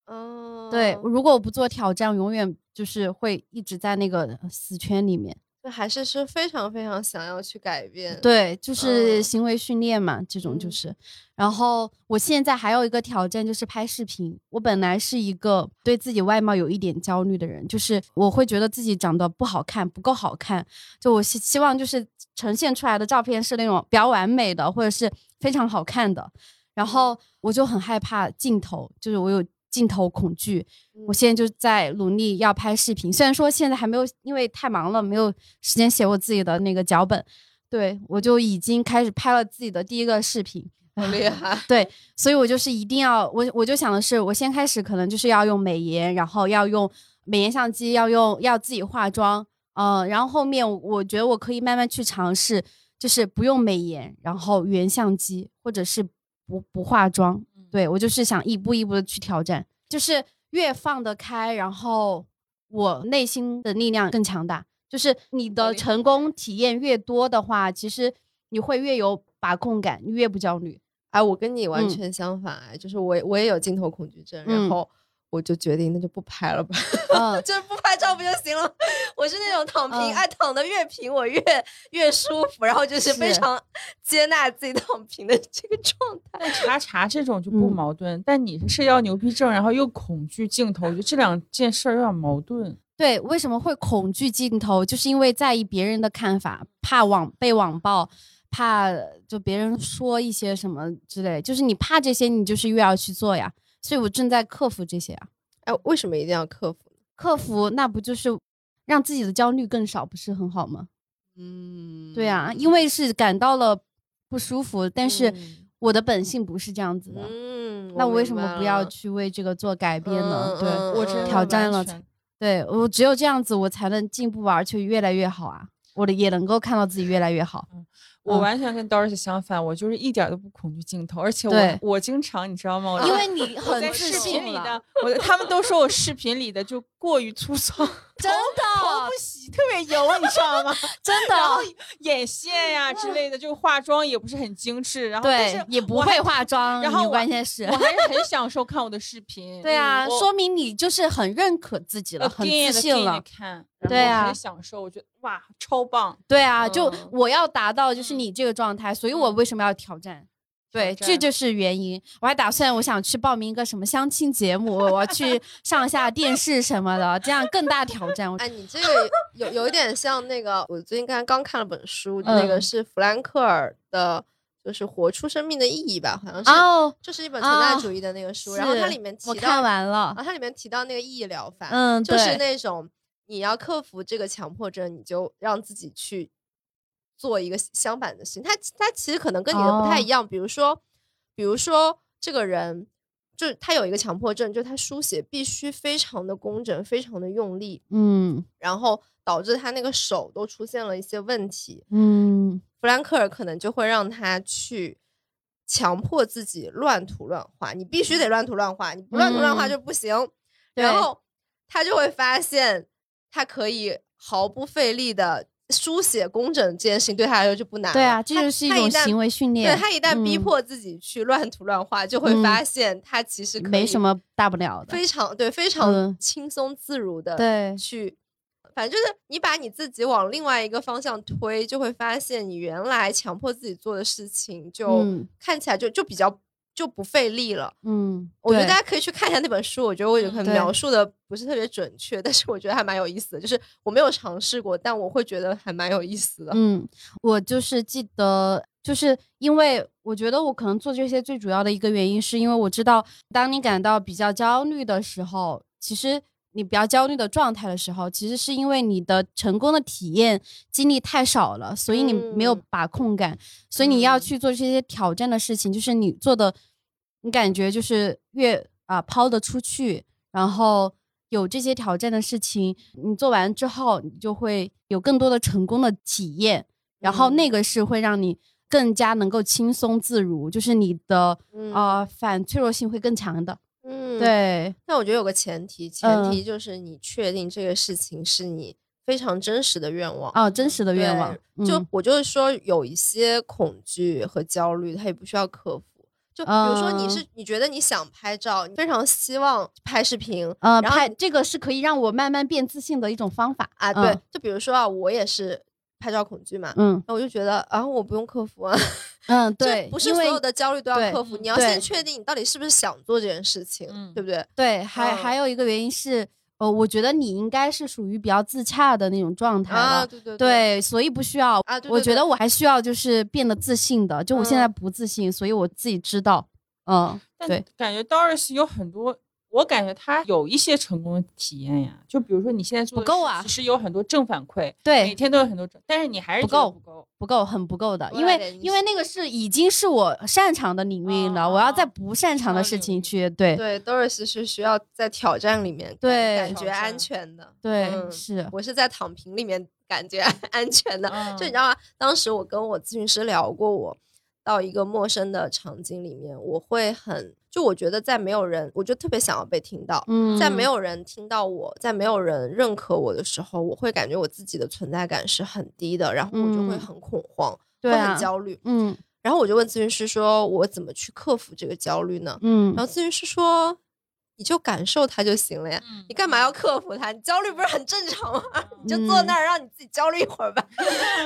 嗯，对，如果我不做挑战，永远就是会一直在那个死圈里面。就还是是非常非常想要去改变。，对，就是嗯行为训练嘛，这种就嗯是。然后我现在还有一个挑战，就是拍视频。我本来是一个对自己外貌有一点焦虑的人，就是我会觉得自己长得不好看，不够好看。就我希希望就是呈现出来的照片是那种比较完美的，或者是非常好看的。然后我就很害怕镜头，就是我有镜头恐惧。我现在就在努力要拍视频，虽然说现在还没有，因为太忙了，没有时间写我自己的那个脚本。对我就已经开始拍了自己的第一个视频，好厉害。对，所以我就是一定要我我就想的是，我先开始可能就是要用美颜，然后要用美颜相机，要用要自己化妆，嗯、然后后面我我觉得我可以慢慢去尝试，就是不用美颜，然后原相机，或者是不不化妆，对我就是想一步一步的去挑战，就是越放得开，然后我内心的力量更强大。就是你的成功体验越多的话，其实你会越有把控感，你越不焦虑。哎，我跟你完嗯全相反，哎，就是我我也有镜头恐惧症，嗯然后我就决定那就不拍了吧，嗯，就是不拍照不就行了？我是那种躺平，嗯哎，躺的越平我越越舒服，然后就是非常接纳自己躺平的这个状态。但查查这种就不嗯矛盾，但你是社交牛逼症，然后又恐惧镜头，我觉得这两件事儿有点矛盾。对，为什么会恐惧镜头？就是因为在意别人的看法，怕网被网暴，怕就别人说一些什么之类，就是你怕这些，你就是越要去做呀。所以我正在克服这些啊，哎，为什么一定要克服？克服那不就是让自己的焦虑更少，不是很好吗？嗯对啊，因为是感到了不舒服，但是嗯我的本性不是这样子的。嗯，那我为什么不要去为这个做改变呢？对，我真的挑战了对我只有这样子，我才能进步啊，而且越来越好啊。我的也能够看到自己越来越好。嗯我完全跟 Doris 相反，我就是一点都不恐惧镜头，而且我我经常你知道吗？我因为你很自在视频里的，我他们都说我视频里的就过于粗糙，真头的不洗特别油，你知道吗？真然后的，眼线呀之类的，就化妆也不是很精致，然后，对也不会化妆，然后我关键是我。还是很享受看我的视频。对啊，说明你就是很认可自己了，很自信了。看，对啊很享受，我觉得哇，超棒。对啊，就嗯我要达到就是你这个状态，所以我嗯为什么要挑战？对，这就是原因。我还打算，我想去报名一个什么相亲节目，我要去上下电视什么的，这样更大挑战。我哎，你这个 有有一点像那个，我最近刚刚看了本书，那个嗯是弗兰克尔的，就是《活出生命的意义》吧，好像是，哦，就是一本存在啊主义的那个书。然后它里面提到，我看完了然后，，它里面提到那个意义疗法，嗯，就是，那种你要克服这个强迫症，你就让自己去做一个相反的事情。他他其实可能跟你的不太哦一样，比如说，比如说这个人。就是他有一个强迫症，就是他书写必须非常的工整，非常的用力，嗯然后导致他那个手都出现了一些问题。嗯弗兰克尔可能就会让他去强迫自己乱涂乱画，你必须得乱涂乱画，你不乱涂乱画嗯就不行。对然后他就会发现，他可以毫不费力的书写工整这件事情对他来说就不难了。对啊，这他就是一旦种行为训练对练。他一旦逼嗯迫自己去乱涂乱画，就会嗯发现他其实没什么大不了的。非常对非常嗯轻松自如的对去，反正就是你把你自己往另外一个方向推，就会发现你原来强迫自己做的事情，就嗯看起来就就比较就不费力了。嗯，我觉得大家可以去看一下那本书，我觉得我有可能描述的不是特别准确，但是我觉得还蛮有意思的。就是我没有尝试过，但我会觉得还蛮有意思的。嗯，我就是记得，就是因为我觉得我可能做这些最主要的一个原因，是因为我知道，当你感到比较焦虑的时候，其实你比较焦虑的状态的时候，其实是因为你的成功的体验经历太少了，所以你没有嗯把控感，所以你要嗯去做这些挑战的事情，就是你做的，你感觉就是越啊抛得出去，然后。有这些挑战的事情，你做完之后，你就会有更多的成功的体验，然后那嗯个是会让你更加能够轻松自如，就是你的嗯呃反脆弱性会更强的。嗯，。对，但我觉得有个前提，前嗯提就是你确定这个事情是你非常真实的愿望。哦，真实的愿望，嗯就我就是说，有一些恐惧和焦虑，它也不需要克服。就比如说，你嗯是你觉得你想拍照，你非常希望拍视频，呃，然后拍这个是可以让我慢慢变自信的一种方法啊，对嗯，就比如说啊，我也是拍照恐惧嘛，嗯那我就觉得啊，我不用克服啊，嗯，对，不是所有的焦虑都要克服，你要先确定你到底是不是想做这件事情，嗯对不对？对，还嗯还有一个原因是，呃，我觉得你应该是属于比较自洽的那种状态啊，的。对对对，所以不需要。啊，对对对我觉得我还需要就是变得自信的，就我现在嗯不自信，所以我自己知道，嗯，但对感觉 Doris 有很多，我感觉他有一些成功的体验呀。就比如说你现在做的不够啊其实有很多正反馈，对每，天都有很多正，但是你还是不够不够。不够，很不够的，因为因为那个是已经是我擅长的领域了，我要在哦不擅长的事情去，对对，Doris 是需要在挑战里面对感觉安全的，对嗯是，我是在躺平里面感觉 安全的。嗯就你知道吗？当时我跟我咨询师聊过我，到一个陌生的场景里面，我会很就我觉得在没有人，我就特别想要被听到。嗯，在没有人听到我，在没有人认可我的时候，我会感觉我自己的存在感是很低的，然后我就会嗯很恐慌，对很，焦虑。嗯然后我就问咨询师说：“我怎么去克服这个焦虑呢？”嗯然后咨询师说：“你就感受它就行了呀，嗯你干嘛要克服它？你焦虑不是很正常吗？你就坐那儿让你自己焦虑一会儿吧。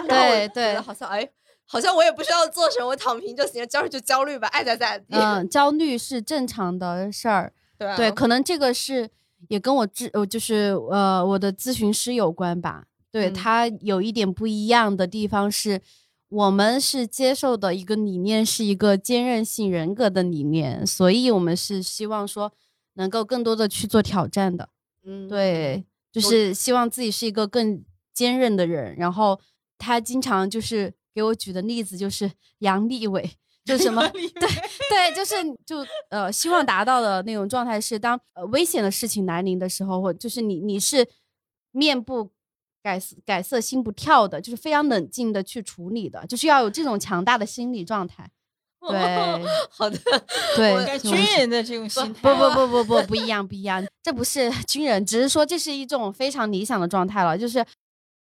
然后我就觉对对得好像哎，好像我也不需要做什么，我躺平就行了，焦虑就焦虑吧，爱咋咋地。嗯，焦虑是正常的事儿，对啊对，可能这个是也跟我咨呃就是呃我的咨询师有关吧。对、嗯他有一点不一样的地方是，我们是接受的一个理念是一个坚韧性人格的理念，所以我们是希望说能够更多的去做挑战的。嗯，对，就是希望自己是一个更坚韧的人。然后他经常就是给我举的例子就是杨利伟，就什么对对，就是就呃，希望达到的那种状态是，当呃危险的事情来临的时候，或就是你你是面部改色改色心不跳的，就是非常冷静的去处理的，就是要有这种强大的心理状态。对好的，对，军人的这种心态，不不不不不 不一样不一样，这不是军人，只是说这是一种非常理想的状态了，就是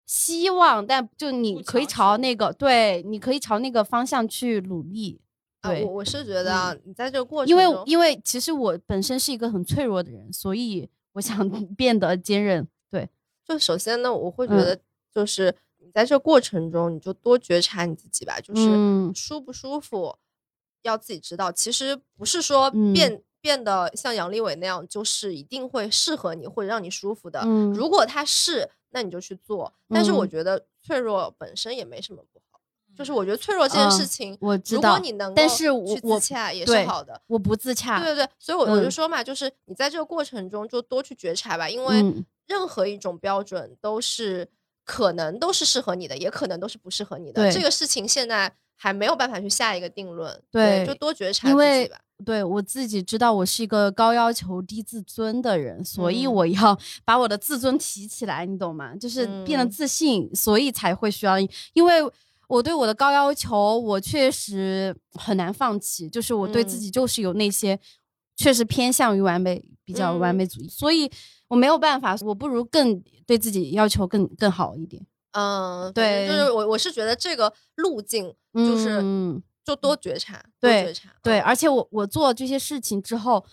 希望，但就你可以朝那个对，你可以朝那个方向去努力。啊对，我我是觉得啊，你在这个过程因为因为其实我本身是一个很脆弱的人，所以我想 变得坚韧。对，就首先呢，我会觉嗯得就是你在这个过程中，你就多觉察你自己吧，就是嗯舒不舒服，要自己知道。其实不是说嗯变、得像杨利伟那样，就是一定会适合你或者让你舒服的。嗯如果他是，那你就去做。但是我嗯觉得脆弱本身也没什么不好，就是我觉得脆弱这件事嗯情，我知道如果你能够但是我自洽也是好的。我不自洽。对对对，所以我我就嗯说嘛，就是你在这个过程中就多去觉察吧，因为嗯任何一种标准都是可能都是适合你的，也可能都是不适合你的。对这个事情现在还没有办法去下一个定论，对就多觉察自己吧。对我自己知道我是一个高要求低自尊的人，所以嗯。我要把我的自尊提起来，你懂吗？就是变得嗯。自信，所以才会需要，因为我对我的高要求，我确实很难放弃，就是我对自嗯。己就是有那些确实偏向于完美，比较完嗯。美主义，所以我没有办法，我不如更对自己要求更更好一点，嗯，对就是我我是觉得这个路径就是嗯就多觉察，多对觉察，对，嗯而且我我做这些事情之后，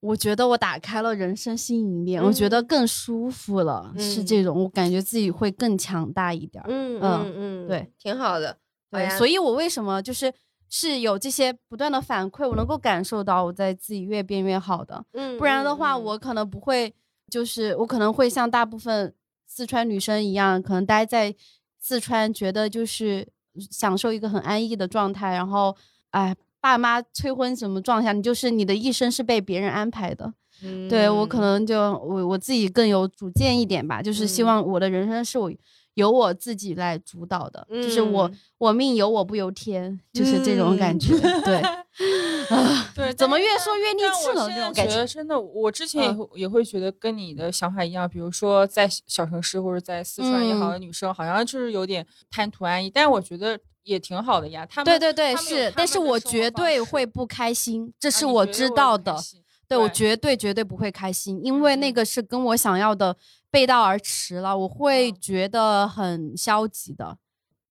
我觉得我打开了人生新一面，我觉得嗯更舒服了，是嗯这种，我感觉自己会更强大一点儿。嗯嗯嗯嗯，对，挺好的。对，所以我为什么就是是有这些不断的反馈，我能够感受到我在自己越变越好的。嗯，不然的话，嗯我可能不会，就是我可能会像大部分四川女生一样，可能待在四川，觉得就是享受一个很安逸的状态，然后，哎，爸妈催婚什么状态，你就是你的一生是被别人安排的。嗯对我可能就我我自己更有主见一点吧，就是希嗯望我的人生是我由我自己来主导的，就是我嗯我命由我不由天，就是这种感觉。对，啊，对，怎么越说越励但志了这种感觉。得真的，我之前也嗯会、也会觉得跟你的想法一样，比如说在小小城市或者在四川也好女生，好像就是有点贪图安逸。但是我觉得也挺好的呀。他们对对对是，但是我绝对会不开心，这啊是我知道的。对我绝对绝对不会开心，因为那嗯。个是跟我想要的背道而驰了，我会嗯。觉得很消极的。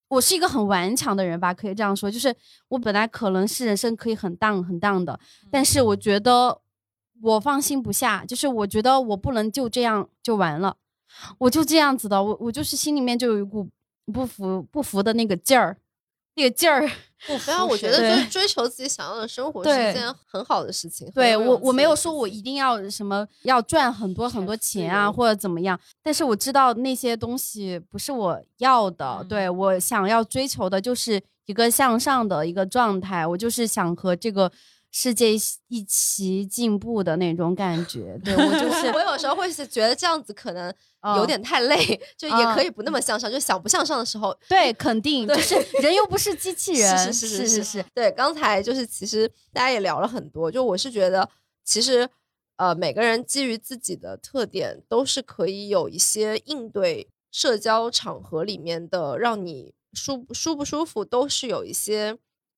我是一个很顽强的人吧，可以这样说，就是我本来可能是人生可以很 down 很 down 的，但是我觉得我放心不下，就是我觉得我不能就这样就完了，我就这样子的，我我就是心里面就有一股不服不服的那个劲儿，那个劲儿。不对啊，服谁我觉得就是 追求自己想要的生活是一件很好的事情。对我，我没有说我一定要什么要赚很多很多钱啊，或者怎么样，但是我知道那些东西不是我要的。嗯对我想要追求的就是一个向上的一个状态，我就是想和这个世界一起进步的那种感觉。对我就 是我有时候会是觉得这样子可能有嗯点太累，就也可嗯以不那么向上，就想不向上的时候，对，肯定就是人又不是机器人，是是是是是，对，刚才就是其实大家也聊了很多，就我是觉得其实呃每个人基于自己的特点，都是可以有一些应对社交场合里面的让你舒舒不舒服，都是有一些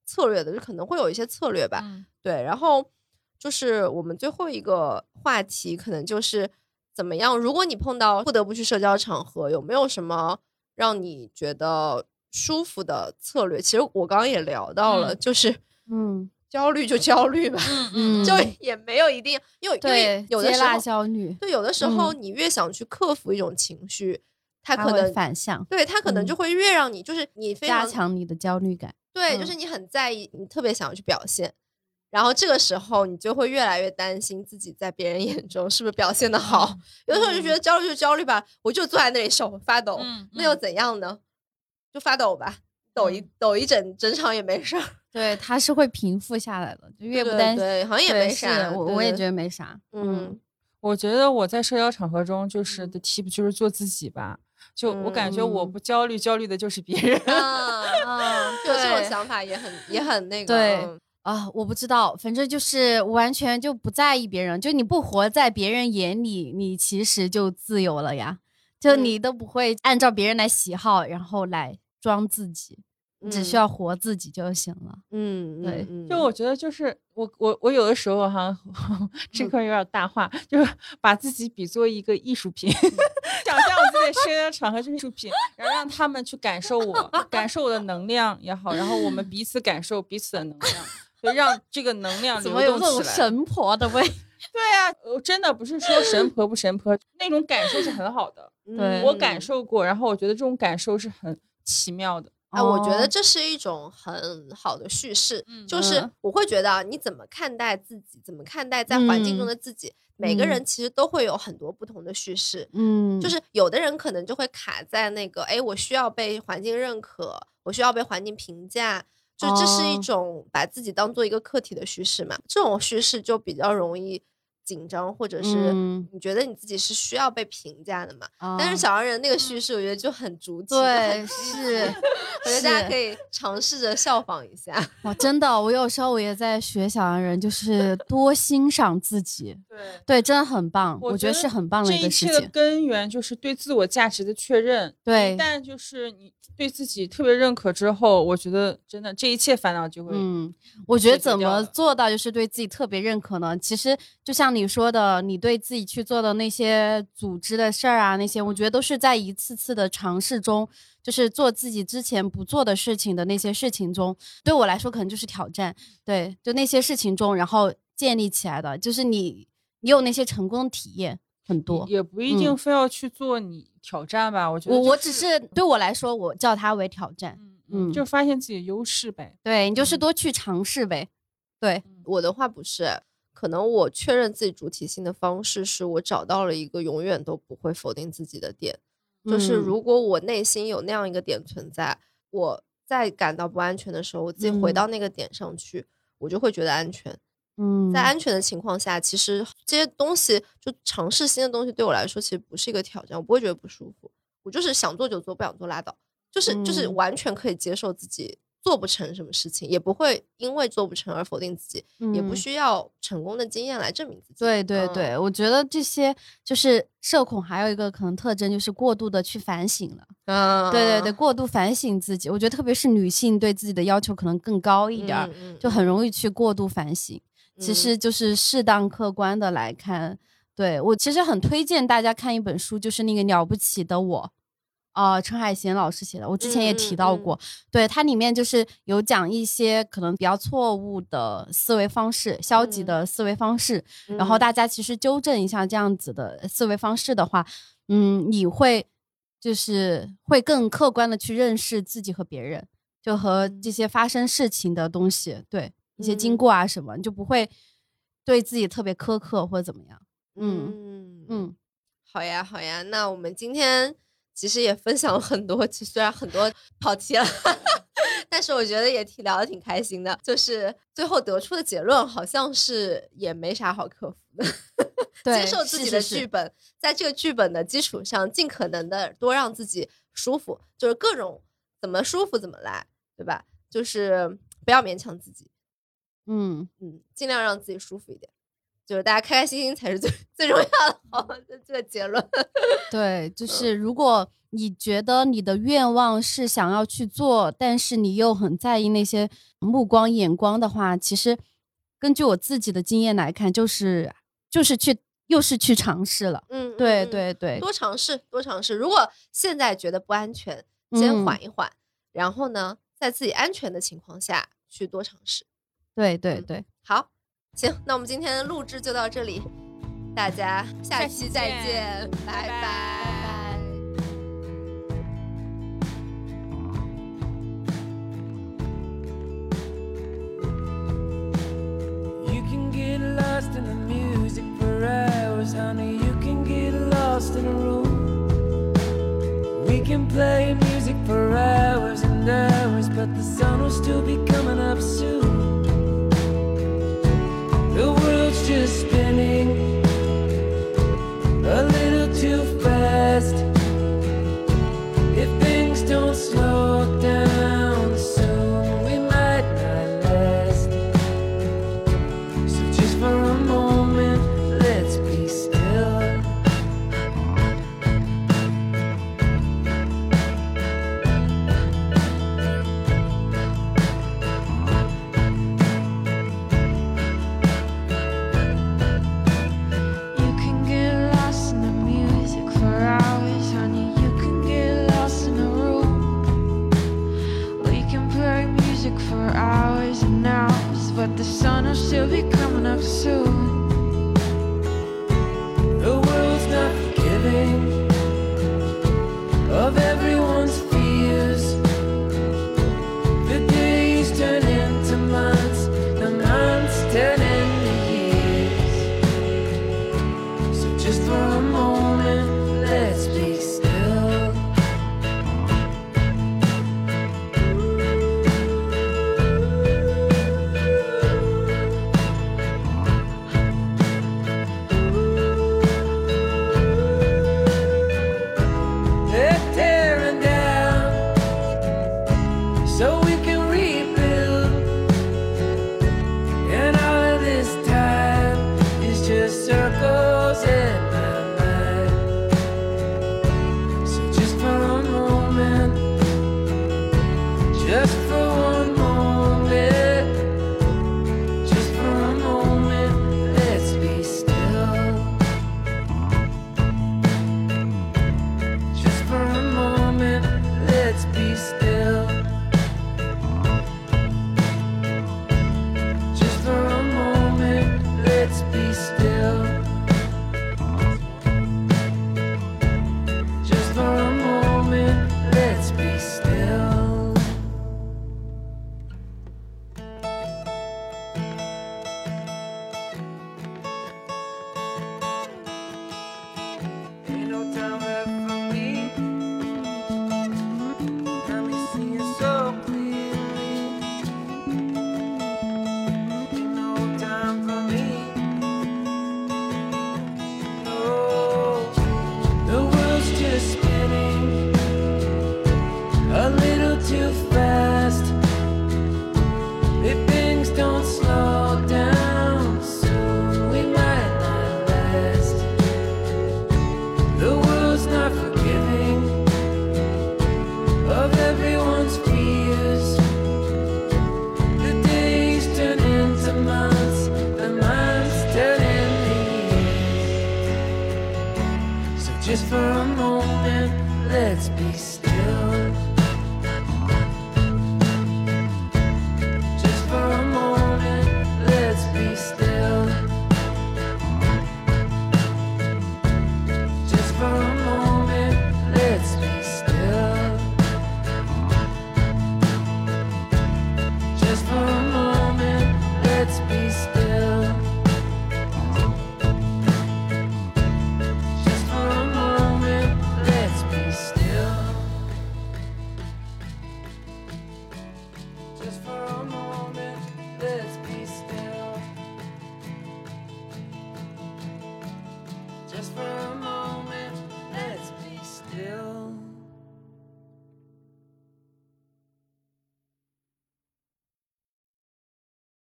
策略的，就可能会有一些策略吧。嗯对，然后就是我们最后一个话题，可能就是怎么样？如果你碰到不得不去社交场合，有没有什么让你觉得舒服的策略？其实我刚刚也聊到了，嗯就是嗯焦虑就焦虑吧，嗯 嗯，就也没有一定，因为因为对，有的时候，焦虑，对，有的时候你越想去克服一种情绪，它它可能反向对它可能嗯就会越让你就是你非加常强你的焦虑感。对，嗯就是你很在意，你特别想要去表现，然后这个时候你就会越来越担心自己在别人眼中是不是表现的好。有的时候就觉得焦虑就焦虑吧，我就坐在那里手发抖，嗯那又怎样呢？就发抖吧，抖一、嗯抖一整整场也没事儿，对，他是会平复下来的，就越不对担心。对，好像也没啥。我我也觉得，没啥。嗯，我觉得我在社交场合中就是嗯的 tip 就是做自己吧。就我感觉我嗯不焦虑，焦虑的就是别人。啊 啊，就这种想法也很也很那个，对嗯啊，我不知道，反正就是完全就不在意别人，就你不活在别人眼里，你其实就自由了呀。就嗯你都不会按照别人的喜好，然后来装自己，你只需要活自己就行了。嗯，嗯对嗯就我觉得，就是我我我有的时候哈，这嗯块有点大话，就是把自己比作一个艺术品，想象我自己的社交场合就是艺术品，然后让他们去感受我，感受我的能量也好，然后我们彼此感受彼此的能量，就让这个能量 怎流么有这种动起来。神婆的味？对呀、我真的不是说神婆不神婆，那种感受是很好的，对我感受过，然后我觉得这种感受是很奇妙的。哎，我觉得哦。这是一种很好的叙事，嗯就是嗯我会觉得啊，你怎么看待自己，怎么看待在环境中嗯的自己，每个嗯。人其实都会有很多不同的叙事。嗯，就是有的人可能就会卡在那个，哎，我需要被环境认可，我需要被环境评价，就这是一哦。种把自己当做一个客体的叙事嘛。这种叙事就比较容易紧张，或者是嗯你觉得你自己是需要被评价的嘛。但是啊小黄人那个叙事，我觉得就很逐级，就对 是 我觉得大家可以尝试着效仿一下。哇，真的，我有时候我也在学小黄人，就是多欣赏自己。对。对，真的很棒，我觉得觉是很棒的一个事一切的情。根源就是对自我价值的确认。对但就是你对自己特别认可之后，我觉得真的这一切烦恼就会。嗯，我觉得怎么做到就是对自己特别认可呢？其实就像你说的，你对自己去做的那些组织的事儿啊，那些我觉得都是在一次次的尝试中，就是做自己之前不做的事情的那些事情中，对我来说可能就是挑战。对，就那些事情中，然后建立起来的，就是你你有那些成功的体验很多。也不一定嗯非要去做你挑战吧，我觉得我我只是对我来说，我叫它为挑战。嗯就发现自己的优势呗。对你就是嗯多去尝试呗。对，我的话不是，可能我确认自己主体性的方式是我找到了一个永远都不会否定自己的点，就是嗯。如果我内心有那样一个点存在，我在感到不安全的时候，我自己回嗯。到那个点上去，我就会觉得安全。嗯，在安全的情况下，其实这些东西就尝试新的东西对我来说，其实不是一个挑战，我不会觉得不舒服。我就是想做就做，不想做拉倒，就是就是嗯。完全可以接受自己做不成什么事情，也不会因为做不成而否定自己，也不嗯需要成功的经验来证明自己。对对嗯对，我觉得这些就是社恐，还有一个可能特征就是过度的去反省了。嗯，对对对，过度反省自己，我觉得特别是女性对自己的要求可能更高一点就很容易去过度反省。其嗯实就是适当客观的来看，对我其实很推荐大家看一本书，就是那个了不起的我。啊，陈海贤老师写的，我之前也提到过，对它里面就是有讲一些可能比较错误的思维方式、消极嗯。的思维方式，然后嗯。大家其实纠正一下这样子的思维方式的话，嗯，你会就是会更客观的去认识自己和别人，就和这些发生事情的东西，对一些经嗯。过啊什么，你就不会对自己特别苛刻或者怎么样。嗯嗯嗯，好呀好呀，那我们今天其实也分享了很多，其实虽然很多跑题了。但是我觉得也挺聊的挺开心的，就是最后得出的结论好像是也没啥好克服的，对接受自己的是是是剧本，在这个剧本的基础上，尽可能的多让自己舒服，就是各种怎么舒服怎么来，对吧？就是不要勉强自己，嗯，嗯，尽量让自己舒服一点，就是大家开开心心才是最最重要的。好，这这个结论，对，就是如果你觉得你的愿望是想要去做，但是你又很在意那些目光眼光的话，其实根据我自己的经验来看，就是就是去又是去尝试了。嗯，对对对，多尝试，多尝试。如果现在觉得不安全，先嗯缓一缓，然后呢，在自己安全的情况下去多尝试。对对嗯对，好，行，那我们今天的录制就到这里，大家下下期再见见，拜拜拜拜。You can get lost in the music for hours, honey. You can get lost in a room. We can play music for hours and hours, but the sun will still be coming up soon. Just